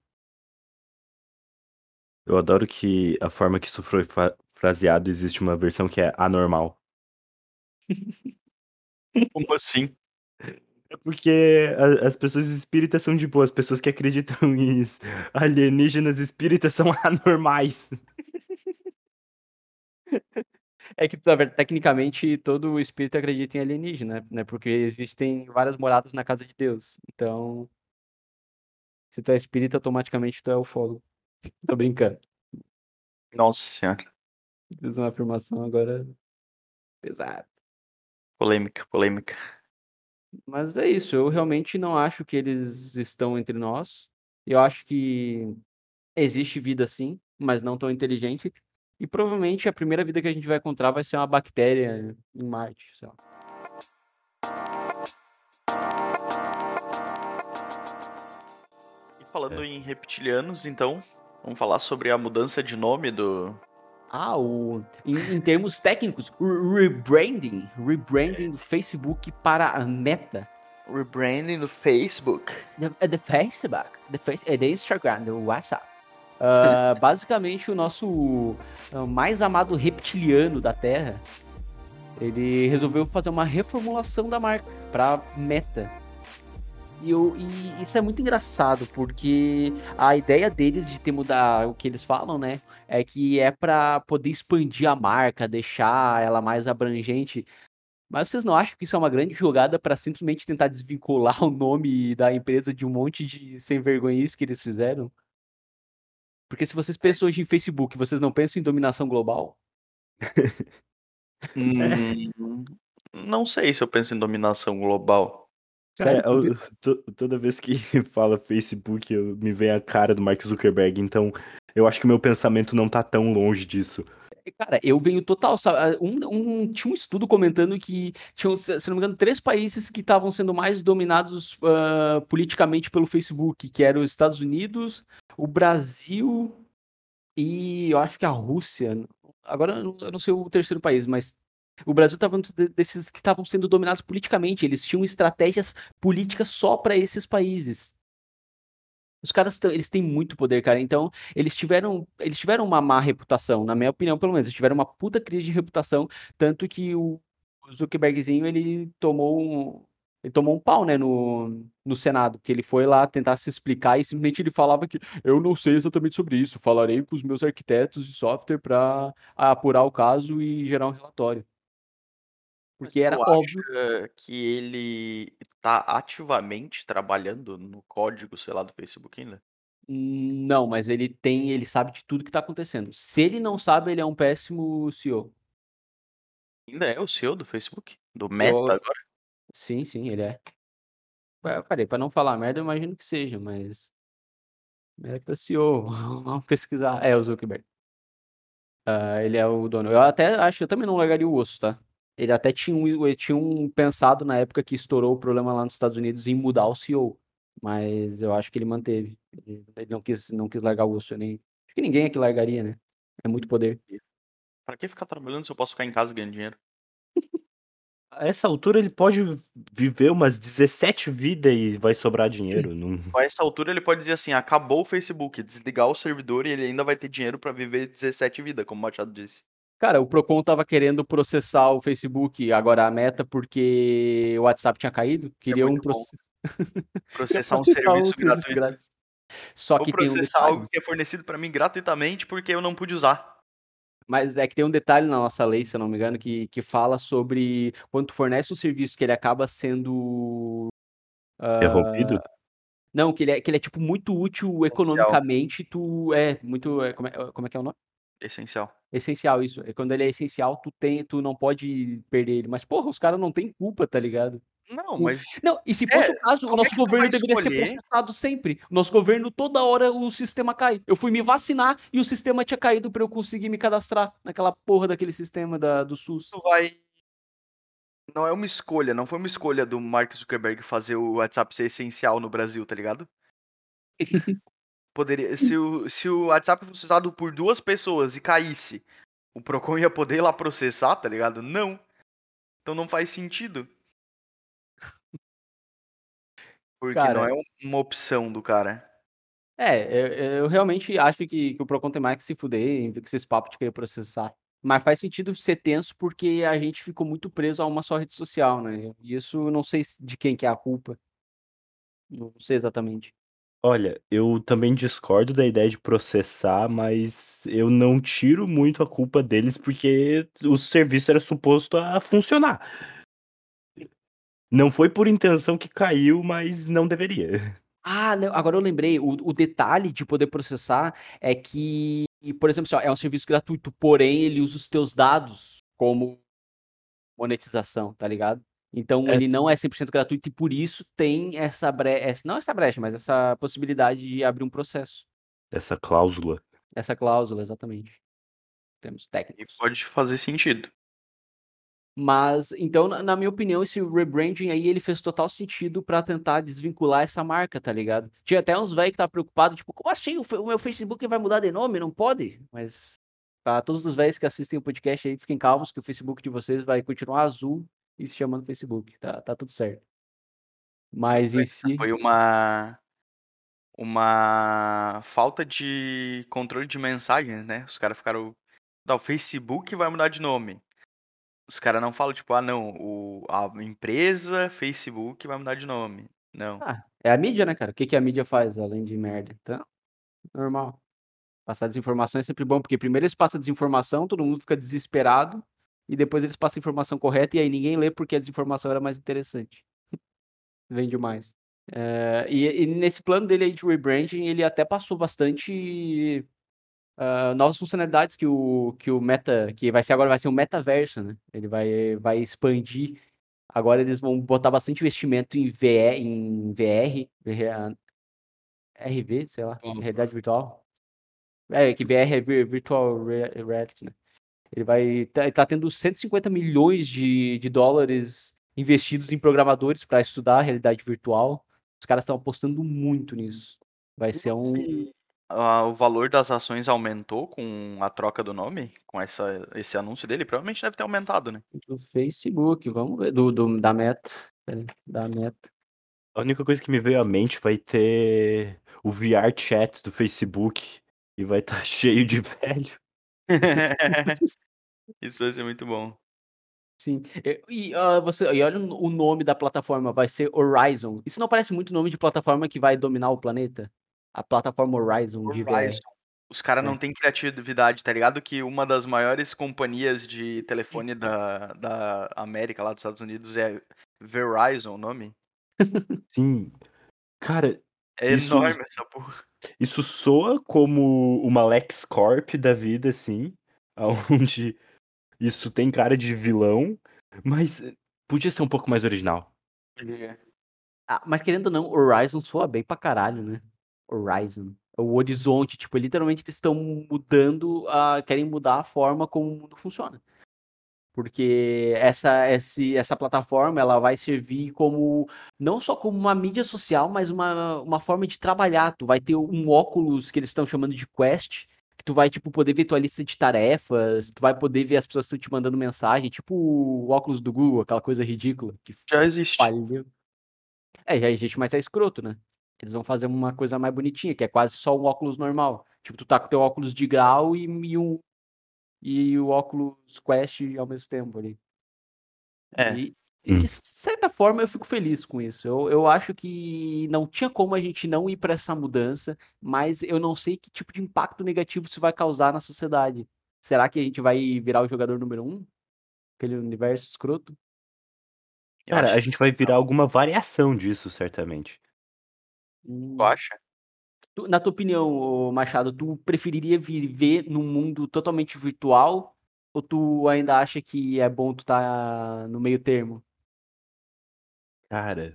Eu adoro que a forma que isso foi fa fraseado, existe uma versão que é anormal. Como assim? É porque a as pessoas espíritas são de boa, as pessoas que acreditam em alienígenas espíritas são anormais. É que na tecnicamente todo espírito acredita em alienígena, né, porque existem várias moradas na casa de Deus, então se tu é espírita, automaticamente tu é ufólogo. Tô brincando. Nossa senhora. Fiz uma afirmação agora pesada. Polêmica, polêmica. Mas é isso, eu realmente não acho que eles estão entre nós. Eu acho que existe vida sim, mas não tão inteligente. E provavelmente a primeira vida que a gente vai encontrar vai ser uma bactéria em Marte, sei lá. E falando É. em reptilianos, então, vamos falar sobre a mudança de nome do Ah, o em em termos técnicos, o rebranding, rebranding do Facebook para a Meta. rebranding do Facebook. The, é the Facebook, the face, é the Instagram, do WhatsApp. Ah, basicamente, o nosso ah, mais amado reptiliano da Terra, ele resolveu fazer uma reformulação da marca para Meta. E, eu, e isso é muito engraçado, porque a ideia deles de ter mudar o que eles falam, né? É que é para poder expandir a marca, deixar ela mais abrangente. Mas vocês não acham que isso é uma grande jogada para simplesmente tentar desvincular o nome da empresa de um monte de sem vergonhice que eles fizeram? Porque se vocês pensam hoje em Facebook, vocês não pensam em dominação global? É. Hum, não sei se eu penso em dominação global. Cara, Sério? eu to toda vez que fala Facebook, eu me vem a cara do Mark Zuckerberg, então eu acho que o meu pensamento não tá tão longe disso. Cara, eu venho total, sabe, um um tinha um estudo comentando que tinham, se não me engano, 3 países que estavam sendo mais dominados, hã, politicamente pelo Facebook, que eram os Estados Unidos, o Brasil e eu acho que a Rússia. Agora eu não sei o terceiro país, mas o Brasil estava desses que estavam sendo dominados politicamente, eles tinham estratégias políticas só para esses países. Os caras eles têm muito poder, cara, então eles tiveram eles tiveram uma má reputação, na minha opinião, pelo menos, eles tiveram uma puta crise de reputação, tanto que o Zuckerbergzinho ele tomou um ele tomou um pau, né, no no Senado, que ele foi lá tentar se explicar e simplesmente ele falava que: "Eu não sei exatamente sobre isso, falarei com os meus arquitetos de software pra apurar o caso e gerar um relatório". Mas Porque era óbvio acha que ele tá ativamente trabalhando no código, sei lá, do Facebook ainda? Não, mas ele tem ele sabe de tudo que tá acontecendo. Se ele não sabe, ele é um péssimo CEO. Ainda é o CEO do Facebook? Do Meta agora? sim, sim, ele é. Eu falei, pra não falar merda, eu imagino que seja, mas Meta CEO, vamos pesquisar. É, o Zuckerberg. Ah, ele é o dono. Eu até acho eu também não largaria o osso, tá. Ele até tinha um ele tinha um pensado na época que estourou o problema lá nos Estados Unidos em mudar o CEO, mas eu acho que ele manteve. Ele ele não quis não quis largar o osso, nem acho que ninguém aqui largaria, né. É muito poder. Pra que ficar trabalhando se eu posso ficar em casa ganhando dinheiro? A essa altura ele pode viver umas 17 vida e vai sobrar dinheiro, não A essa altura ele pode dizer assim: "Acabou o Facebook", desligar o servidor e ele ainda vai ter dinheiro pra viver 17 vida, como o Machado disse. Cara, o Procon estava querendo processar o Facebook, agora a Meta, porque o WhatsApp tinha caído, É queriam muito bom. proce Processar um processar serviço gratuito. grátis. Só Vou que tem um processar algo que é fornecido pra mim gratuitamente, porque eu não pude usar. Mas é que tem um detalhe na nossa lei, se eu não me engano, que que fala sobre quando tu fornece um serviço que ele acaba sendo, Interrompido? hã não, que ele é que ele é, tipo, muito útil economicamente, tu é, muito é como é como é que é o nome? Essencial. Essencial, isso. É quando ele é essencial, tu tem tu não pode perder ele. Mas, porra, os cara não têm culpa, tá ligado? Não, mas não, e se fosse é, o caso, o é nosso vai governo deveria ser processado sempre. O nosso governo, toda hora o sistema cai. Eu fui me vacinar e o sistema tinha caído pra eu conseguir me cadastrar naquela porra daquele sistema da do SUS. tu vai não é uma escolha, não foi uma escolha do Mark Zuckerberg fazer o WhatsApp ser essencial no Brasil, tá ligado? Poderia se o se o WhatsApp fosse usado por 2 pessoas e caísse, o Procon ia poder ir lá processar, tá ligado? Não. Então não faz sentido. Porque não Cara é um uma opção do cara. É, eu eu realmente acho que que o Procon tem mais que se fuder com esses papos de querer processar. Mas faz sentido ser tenso, porque a gente ficou muito preso a uma só rede social, né, e isso não sei se de quem que é a culpa. Não sei exatamente. Olha, eu também discordo da ideia de processar, mas eu não tiro muito a culpa deles, porque o serviço era suposto a funcionar. Não foi por intenção que caiu, mas não deveria. Ah, não, agora eu lembrei, o o detalhe de poder processar é que, por exemplo, assim ó, é um serviço gratuito, porém ele usa os teus dados como monetização, tá ligado? Então É ele não é 100% gratuito e por isso tem essa bre essa não essa brecha, mas essa possibilidade de abrir um processo. Essa cláusula. Essa cláusula, exatamente. Termos E técnicos. pode fazer sentido. Mas, então na minha opinião esse rebranding aí ele fez total sentido pra tentar desvincular essa marca, tá ligado? Tinha até uns velho que estava preocupado, tipo: "Como assim o meu Facebook vai mudar de nome, não pode?" Mas, pra todos os velhos que assistem o podcast aí, fiquem calmos que o Facebook de vocês vai continuar azul e se chamando Facebook, tá tá tudo certo. Mas em si Foi uma uma falta de controle de mensagens, né, os cara ficaram: "Não, o Facebook vai mudar de nome". Os cara não falam tipo: "Ah não, o a empresa Facebook vai mudar de nome". Não. Ah, é a mídia, né, cara, o que que a mídia faz além de merda? Então, normal. Passar desinformação é sempre bom, porque primeiro eles passam desinformação, todo mundo fica desesperado, e depois eles passam a informação correta e aí ninguém lê, porque a desinformação era mais interessante. Vende mais. Eh, e e nesse plano dele aí de rebranding, ele até passou bastante, hã, novas funcionalidades que o que o Meta que vai ser agora vai ser o metaverso, né, ele vai vai expandir. Agora eles vão botar bastante investimento em VE em VR, RV, sei lá, realidade virtual. É, que VR é vir virtual rea reality, né. Ele vai tá tá tendo 150.000.000 de de dólares investidos em programadores pra estudar a realidade virtual. Os caras estão apostando muito nisso. Vai ser um ah, o valor das ações aumentou com a troca do nome? Com essa esse anúncio dele? Provavelmente deve ter aumentado, né. Do Facebook, vamos ver, do do da Meta, aí, da Meta. A única coisa que me veio à mente vai ter o VR chat do Facebook, e vai estar cheio de velho. Isso vai ser muito bom. Sim, e hã, você e olha o nome da plataforma, vai ser Horizon. Isso não parece muito nome de plataforma que vai dominar o planeta? A plataforma Horizon de VR. Horizon. Os cara não É. tem criatividade, tá ligado que uma das maiores companhias de telefone da da América, lá dos Estados Unidos, é Verizon o nome? Sim. Cara, É isso enorme essa porra. Isso soa como uma LexCorp da vida, assim, aonde isso tem cara de vilão, mas podia ser um pouco mais original. É. Ah, mas querendo ou não, Horizon soa bem pra caralho, né. Horizon. O horizonte, tipo, literalmente eles estão mudando a querem mudar a forma como o mundo funciona. Porque essa esse essa plataforma, ela vai servir como não só como uma mídia social, mas uma uma forma de trabalhar. Tu vai ter um óculos que eles estão chamando de Quest, que tu vai, tipo, poder ver tua lista de tarefas, tu vai poder ver as pessoas que estão te mandando mensagem, tipo o óculos do Google, aquela coisa ridícula. Que já existe. Falhou. É, já existe, mas é escroto, né? Eles vão fazer uma coisa mais bonitinha, que é quase só um óculos normal. Tipo, tu tá com teu óculos de grau e, e um e o óculos Quest ao mesmo tempo ali. É. E, e de certa forma eu fico feliz com isso. Eu, eu acho que não tinha como a gente não ir para essa mudança, mas eu não sei que tipo de impacto negativo isso vai causar na sociedade. Será que a gente vai virar o jogador número um? Aquele universo escroto? Cara, a gente vai virar alguma variação disso, certamente. Tu acha? Tu, na tua opinião, Machado, tu preferiria viver num mundo totalmente virtual ou tu ainda acha que é bom tu tá no meio termo? Cara.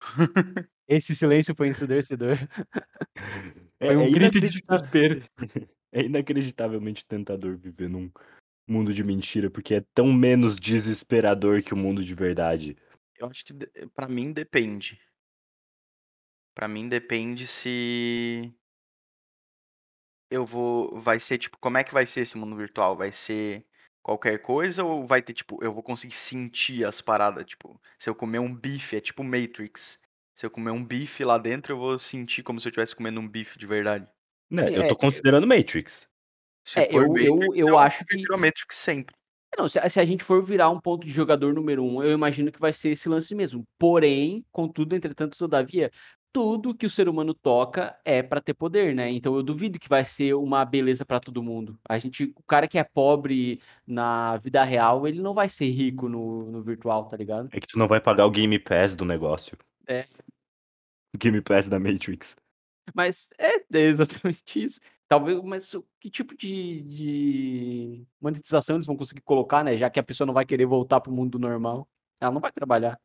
Esse silêncio foi ensurdecedor. É, foi um é grito de desespero. É inacreditavelmente tentador viver num mundo de mentira, porque é tão menos desesperador que o mundo de verdade. Eu acho que para mim depende. Para mim depende se eu vou vai ser tipo, como é que vai ser esse mundo virtual? Vai ser qualquer coisa ou vai ter tipo, eu vou conseguir sentir as paradas, tipo, se eu comer um bife, é tipo Matrix. Se eu comer um bife lá dentro, eu vou sentir como se eu estivesse comendo um bife de verdade. Né, eu tô considerando Matrix. Se é, eu, Matrix, eu, eu, eu acho que Matrix sempre. Não, se, se, a gente for virar um ponto de jogador número um, eu imagino que vai ser esse lance mesmo. Porém, contudo, entretanto, todavia, tudo que o ser humano toca é para ter poder, né? Então eu duvido que vai ser uma beleza para todo mundo. A gente, o cara que é pobre na vida real, ele não vai ser rico no, no virtual, tá ligado? É que tu não vai pagar o Game Pass do negócio. É. O Game Pass da Matrix. Mas é, é exatamente isso. Talvez, mas que tipo de, de monetização eles vão conseguir colocar, né? Já que a pessoa não vai querer voltar pro mundo normal. Ela não vai trabalhar.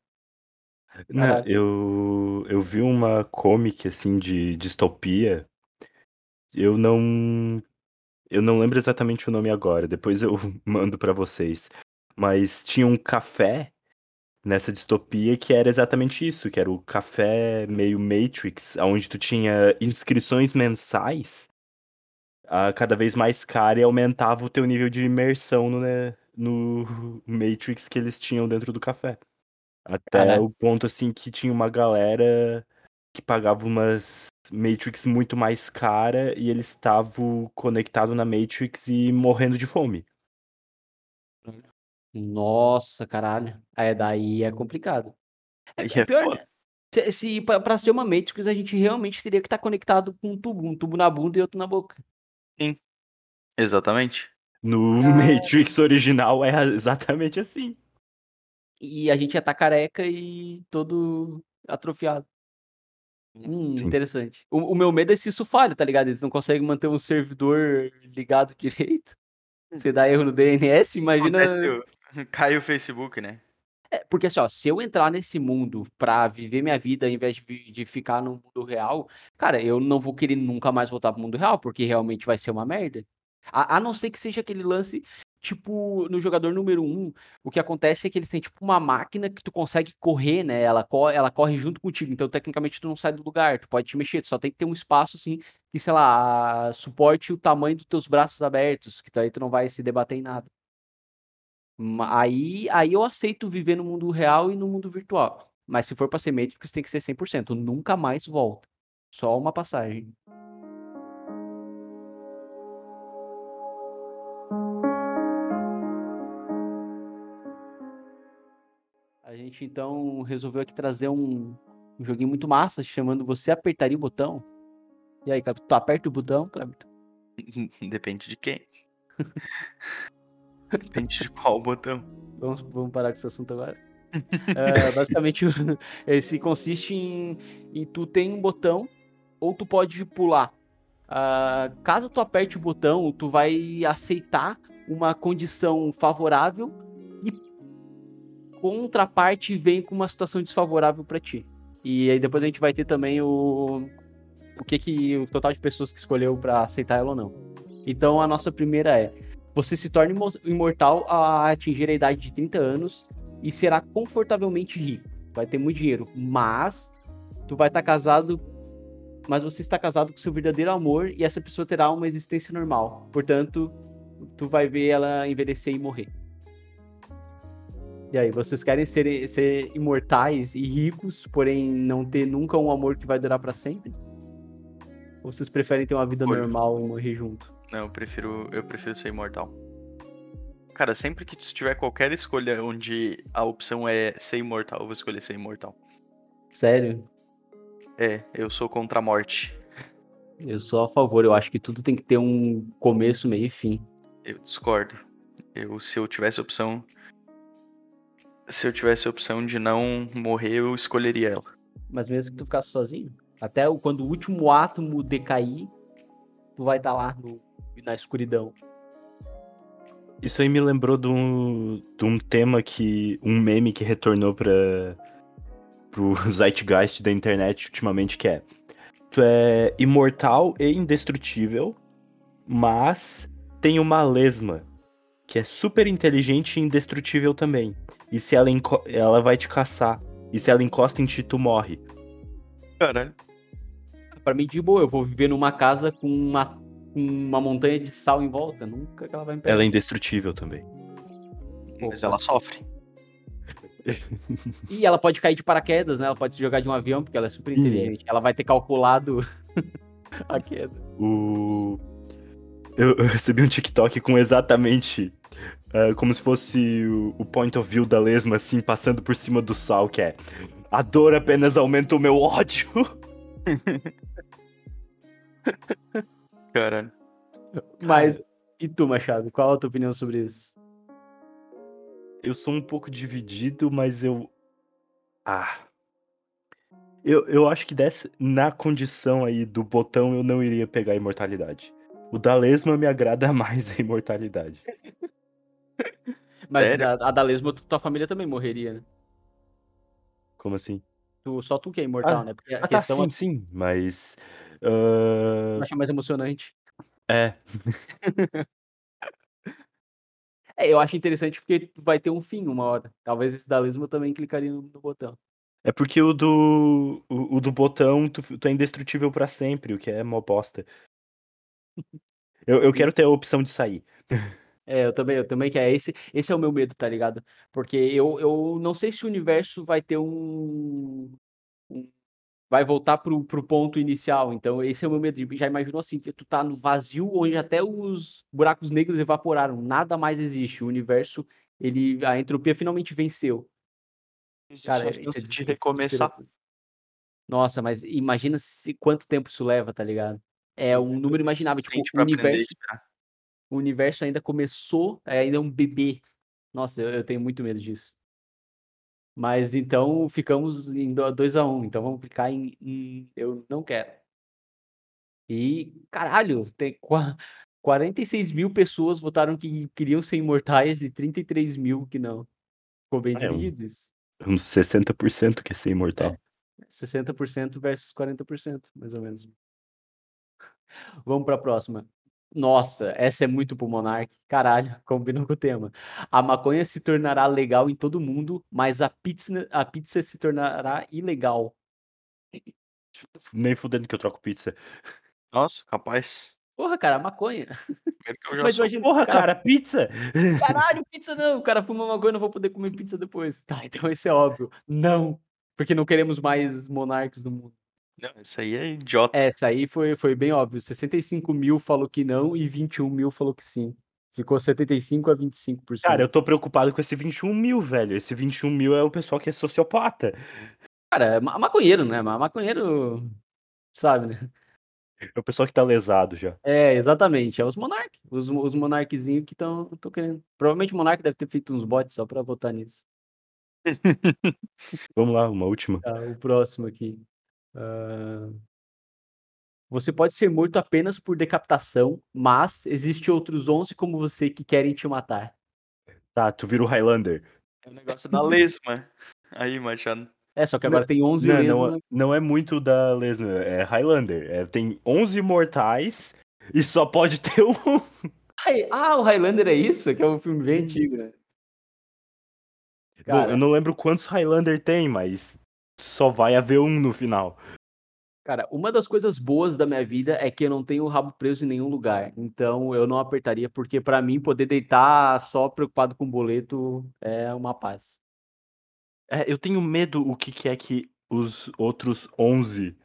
Não, eu, eu vi uma comic assim de distopia. Eu não. Eu não lembro exatamente o nome agora, depois eu mando pra vocês. Mas tinha um café nessa distopia que era exatamente isso, que era o café meio Matrix, onde tu tinha inscrições mensais a cada vez mais cara e aumentava o teu nível de imersão no, né, no Matrix que eles tinham dentro do café. Até o ponto, assim, que tinha uma galera que pagava umas Matrix muito mais cara e eles estavam conectados na Matrix e morrendo de fome. Nossa, caralho. É, daí é complicado. É, é, é pior, né? Se, se pra, ser uma Matrix, a gente realmente teria que estar tá conectado com um tubo, um tubo na bunda e outro na boca. Sim. Exatamente. No ah. Matrix original é exatamente assim e a gente ia estar tá careca e todo atrofiado. Hum, Sim. interessante. O, o, meu medo é se isso falha, tá ligado? Eles não conseguem manter um servidor ligado direito. Você dá erro no DNS, imagina. Cai o Facebook, né? É, porque assim, ó, se eu entrar nesse mundo pra viver minha vida ao invés de, de ficar no mundo real, cara, eu não vou querer nunca mais voltar pro mundo real, porque realmente vai ser uma merda. A, a não ser que seja aquele lance tipo, no jogador número um, o que acontece é que eles têm, tipo, uma máquina que tu consegue correr, né? Ela, co ela corre junto contigo. Então, tecnicamente, tu não sai do lugar, tu pode te mexer. Tu só tem que ter um espaço, assim, que, sei lá, suporte o tamanho dos teus braços abertos, que aí tu não vai se debater em nada. Aí, aí eu aceito viver no mundo real e no mundo virtual. Mas se for pra ser Matrix, tem que ser 100%. Nunca mais volta. Só uma passagem. Gente então resolveu aqui trazer um, um joguinho muito massa, chamando Você Apertaria o Botão. E aí, Cleber, tu aperta o botão, Cleber? Depende de quem. Depende de qual botão. Vamos, vamos parar com esse assunto agora. uh, basicamente, esse consiste em, em tu tem um botão ou tu pode pular. Uh, caso tu aperte o botão, tu vai aceitar uma condição favorável contraparte vem com uma situação desfavorável para ti. E aí depois a gente vai ter também o o que que o total de pessoas que escolheu para aceitar ela ou não. Então a nossa primeira é: você se torna imortal a atingir a idade de 30 anos e será confortavelmente rico. Vai ter muito dinheiro, mas tu vai estar tá casado mas você está casado com seu verdadeiro amor e essa pessoa terá uma existência normal. Portanto, tu vai ver ela envelhecer e morrer. E aí, vocês querem ser, ser imortais e ricos, porém não ter nunca um amor que vai durar para sempre? Ou vocês preferem ter uma vida normal e morrer junto? Não, eu prefiro, eu prefiro ser imortal. Cara, sempre que tiver qualquer escolha onde a opção é ser imortal, eu vou escolher ser imortal. Sério? É, eu sou contra a morte. Eu sou a favor, eu acho que tudo tem que ter um começo, meio e fim. Eu discordo. Eu, se eu tivesse opção. Se eu tivesse opção de não morrer, eu escolheria ela. Mas mesmo que tu ficasse sozinho? Até quando o último átomo decair, tu vai estar tá lá no, na escuridão. Isso aí me lembrou de um, de um tema que. um meme que retornou para pro zeitgeist da internet ultimamente, que é. Tu é imortal e indestrutível, mas tem uma lesma que é super inteligente e indestrutível também. E se ela, ela vai te caçar. E se ela encosta em ti, tu morre. Caralho. Pra mim, de boa, eu vou viver numa casa com uma com uma montanha de sal em volta. Nunca que ela vai me pegar. Ela é indestrutível também. Mas ela sofre. e ela pode cair de paraquedas, né? Ela pode se jogar de um avião, porque ela é super inteligente. Ela vai ter calculado a queda. O... Eu, eu, recebi um TikTok com exatamente uh, como se fosse o, o, point of view da lesma, assim, passando por cima do sal, que é a dor apenas aumenta o meu ódio. Caralho. Mas, e tu, Machado? Qual a tua opinião sobre isso? Eu sou um pouco dividido, mas eu. Ah. Eu, eu acho que dessa, na condição aí do botão eu não iria pegar a imortalidade. O da Lesma me agrada mais a imortalidade. Mas a, a da Lesma, tua família também morreria, né? Como assim? Tu, só tu que é imortal, ah, né? Porque a ah, tá, questão tá, sim, é... sim, mas Uh... Acha mais emocionante. É. é, eu acho interessante porque vai ter um fim uma hora. Talvez esse da Lesma também clicaria no, no botão. É porque o do, o, o do botão tu, tu, é indestrutível para sempre, o que é mó bosta. Eu, eu quero ter a opção de sair. É, eu também, eu também quero. Esse, esse é o meu medo, tá ligado? Porque eu, eu não sei se o universo vai ter um, um vai voltar pro, pro ponto inicial. Então, esse é o meu medo. Já imaginou assim, tu tá no vazio onde até os buracos negros evaporaram, nada mais existe. O universo, ele a entropia finalmente venceu. Existe Cara, isso é de recomeçar. Nossa, mas imagina se quanto tempo isso leva, tá ligado? É um número imaginável, tipo, o universo, o universo ainda começou, é ainda é um bebê. Nossa, eu, eu tenho muito medo disso. Mas então ficamos em 2 a 1 um, então vamos clicar em, em eu não quero. E, caralho, tem 46 mil pessoas votaram que queriam ser imortais e 33 mil que não. Ficou bem é, dividido isso. Uns 60% quer ser imortal. É, 60% versus 40%, mais ou menos. Vamos para a próxima. Nossa, essa é muito pro Monark. Caralho, combina com o tema. A maconha se tornará legal em todo mundo, mas a pizza, a pizza se tornará ilegal. Nem fudendo que eu troco pizza. Nossa, capaz. Porra, cara, maconha. Mas imagina, porra, cara, cara, pizza. Caralho, pizza não. O cara fuma maconha, não vou poder comer pizza depois. Tá, então esse é óbvio. Não. Porque não queremos mais monarcas no mundo. Não, isso aí é idiota. Essa aí foi, foi bem óbvio. 65 mil falou que não e 21 mil falou que sim. Ficou 75 a 25%. Cara, eu tô preocupado com esse 21 mil, velho. Esse 21 mil é o pessoal que é sociopata. Cara, é maconheiro, né? Maconheiro, sabe, né? É o pessoal que tá lesado já. É, exatamente. É os monarques. Os, os monarquezinhos que estão querendo. Provavelmente o monarca deve ter feito uns bots só pra votar nisso. Vamos lá, uma última. Tá, o próximo aqui. Uh... Você pode ser morto apenas por decapitação, mas existe outros 11 como você que querem te matar. Tá, tu vira o Highlander. É o negócio da lesma. Aí, Machado. É, só que agora não, tem 11 não, Não, não, é muito da lesma, é Highlander. É, tem 11 mortais e só pode ter um. Ah, o Highlander é isso? É que é um filme bem antigo, né? Cara... Bom, eu não lembro quantos Highlander tem, mas só vai haver um no final. Cara, uma das coisas boas da minha vida é que eu não tenho o rabo preso em nenhum lugar. Então eu não apertaria, porque pra mim poder deitar só preocupado com boleto é uma paz. É, eu tenho medo o que, que é que os outros 11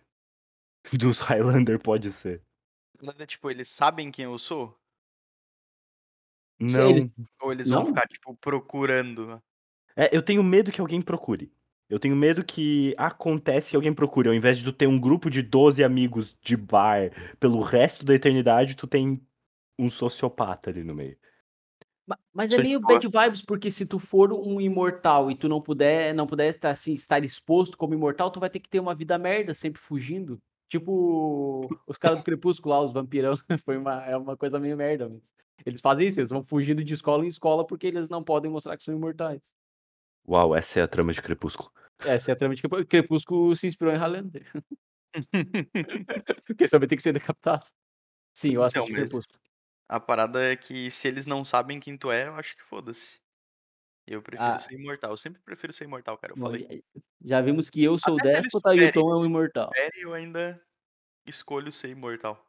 dos Highlander pode ser. Tipo, eles sabem quem eu sou? Não. Eles... Ou eles vão Não? ficar, tipo, procurando? É, eu tenho medo que alguém procure. Eu tenho medo que acontece que alguém procure. Ao invés de tu ter um grupo de 12 amigos de bar pelo resto da eternidade, tu tem um sociopata ali no meio. Ma- Mas é meio bad vibes, porque se tu for um imortal e tu não puder, não puder estar, assim, estar exposto como imortal, tu vai ter que ter uma vida merda, sempre fugindo. Tipo, os caras do Crepúsculo lá, os vampirão, foi uma, é uma coisa meio merda, mas eles fazem isso, eles vão fugindo de escola em escola porque eles não podem mostrar que são imortais. Uau, essa é a trama de Crepúsculo. Essa é a trama de Crepú- Crepúsculo se inspirou em Highlander. Porque vai ter que ser decapitado. Sim, eu Então, assisti mas Crepúsculo. a parada é que se eles não sabem quem tu é, eu acho que foda-se. Eu prefiro Ah. ser imortal. Eu sempre prefiro ser imortal, cara. Eu Bom, falei. já- vimos que eu sou o Até déspota e o Tom é um imortal. Eu ainda escolho ser imortal.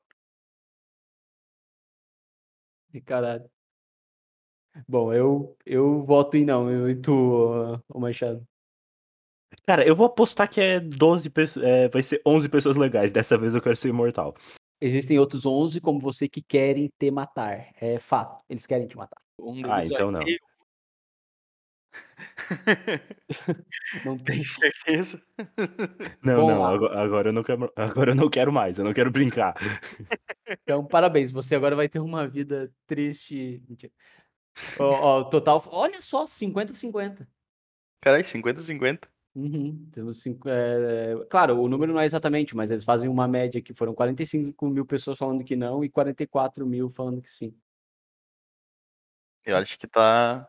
Caralho. Bom, eu, eu voto em não, eu e tu, ô- ô Machado. Cara, eu vou apostar que é 12 pessoas. É, vai ser 11 pessoas legais. Dessa vez eu quero ser imortal. Existem outros 11 como você que querem te matar. É fato, eles querem te matar. Um Ah, deles então não. eu. Não tem. Tem certeza? Não, Vamos não, agora, agora eu não quero, agora eu não quero mais, eu não quero brincar. Então, parabéns, você agora vai ter uma vida triste. Mentira. Ó, ó, total, olha só, 50-50. Caralho, 50-50. Uhum, temos cinco, é, claro, o número não é exatamente, mas eles fazem uma média que foram 45 mil pessoas falando que não e 44 mil falando que sim. Eu acho que tá.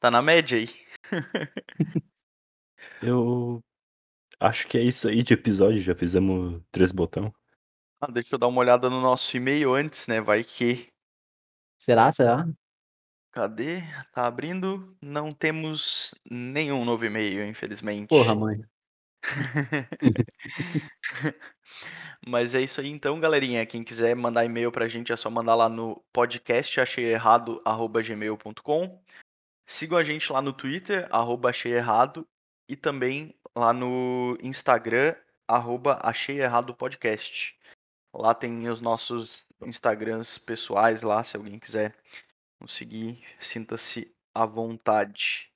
Tá na média aí. Eu acho que é isso aí de episódio, já fizemos três botão. Ah, deixa eu dar uma olhada no nosso e-mail antes, né? Vai que. Será? Será? Cadê? Tá abrindo. Não temos nenhum novo e-mail, infelizmente. Porra, mãe. Mas é isso aí então, galerinha. Quem quiser mandar e-mail pra gente é só mandar lá no podcast acheierrado@gmail.com. Sigam a gente lá no Twitter arroba acheierrado e também lá no Instagram arroba acheierradopodcast. Lá tem os nossos Instagrams pessoais lá, se alguém quiser nos seguir, sinta-se à vontade.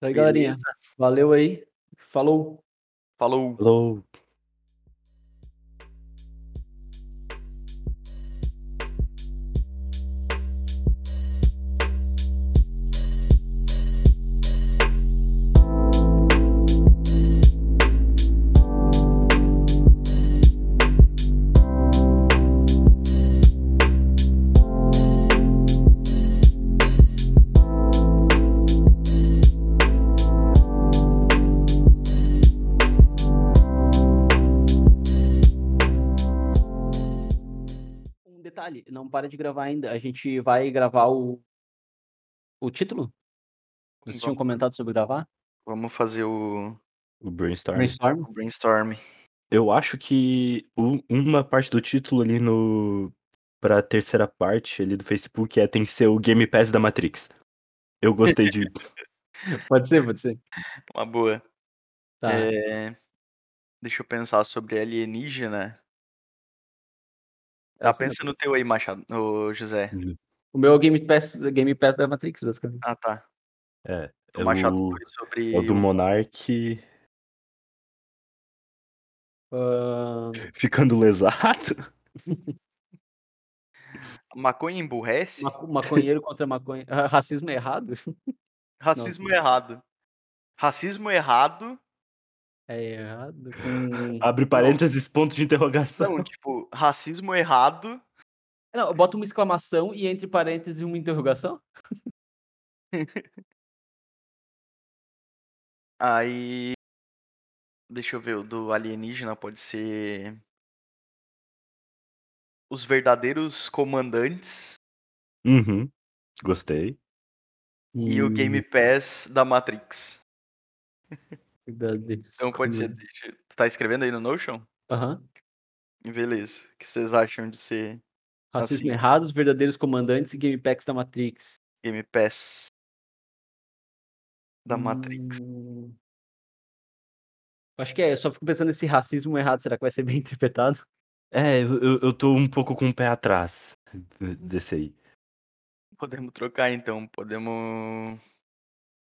Aí, galerinha. Valeu aí. Falou. Falou! Falou. Para de gravar ainda. A gente vai gravar o, o título? Vocês tinham comentado sobre gravar? Vamos fazer o, O brainstorm. Brainstorm? o brainstorm. Eu acho que uma parte do título ali no. Pra terceira parte ali do Facebook é tem que ser o Game Pass da Matrix. Eu gostei de. Pode ser, pode ser. Uma boa. Tá. É, Deixa eu pensar sobre alienígena. Tá, Essa pensa no teu aí, Machado, ô José. O meu é o Game Pass, Game Pass da Matrix, basicamente. Ah, tá. É. O É Machado o, foi sobre é o do o- Monark Ahn, ficando lesado. maconha emburrece. maco- maconheiro contra maconha. Racismo é errado? Racismo errado. Racismo errado. É errado. Com... Abre parênteses, ponto de interrogação. Não, tipo, racismo errado. Não, eu boto uma exclamação e entre parênteses uma interrogação? Aí. Deixa eu ver, o do alienígena pode ser. Os verdadeiros comandantes Uhum. Gostei. e o Hum, Game Pass da Matrix. Então pode ser. Tu tá escrevendo aí no Notion? Aham. Beleza. O que vocês acham de ser Racismo assim? errado, os verdadeiros comandantes e game packs da Matrix. Game Pass. Da Matrix. Hum. Acho que é, eu só fico pensando nesse racismo errado, será que vai ser bem interpretado? É, eu eu tô um pouco com o pé atrás de desse aí. Podemos trocar então, podemos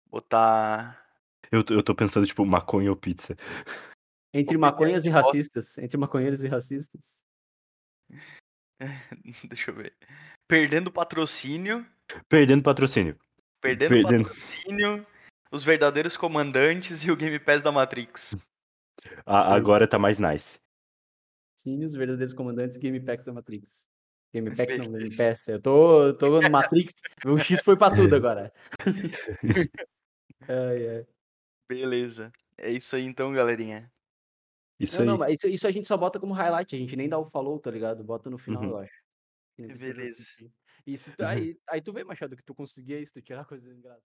botar Eu tô eu tô pensando, tipo, maconha ou pizza. Entre maconhas e racistas, entre maconheiros e racistas. Deixa eu ver. Perdendo patrocínio, Perdendo patrocínio. perdendo Perdendo patrocínio, os verdadeiros comandantes e o Game Pass da Matrix. a agora tá mais nice. Sim, os verdadeiros comandantes game packs da Matrix. Game packs não, Game. Pass. Eu tô eu tô no Matrix, o X foi pra tudo agora. Ai, ai. Beleza. É isso aí então, galerinha. Isso Não, não, aí. mas isso isso a gente só bota como highlight, a gente nem dá o falou, tá ligado? Bota no final, Uhum. eu acho. Beleza. assistir. Se tu aí aí tu vê, Machado, que tu conseguia isso, tu tirar coisas engraçadas.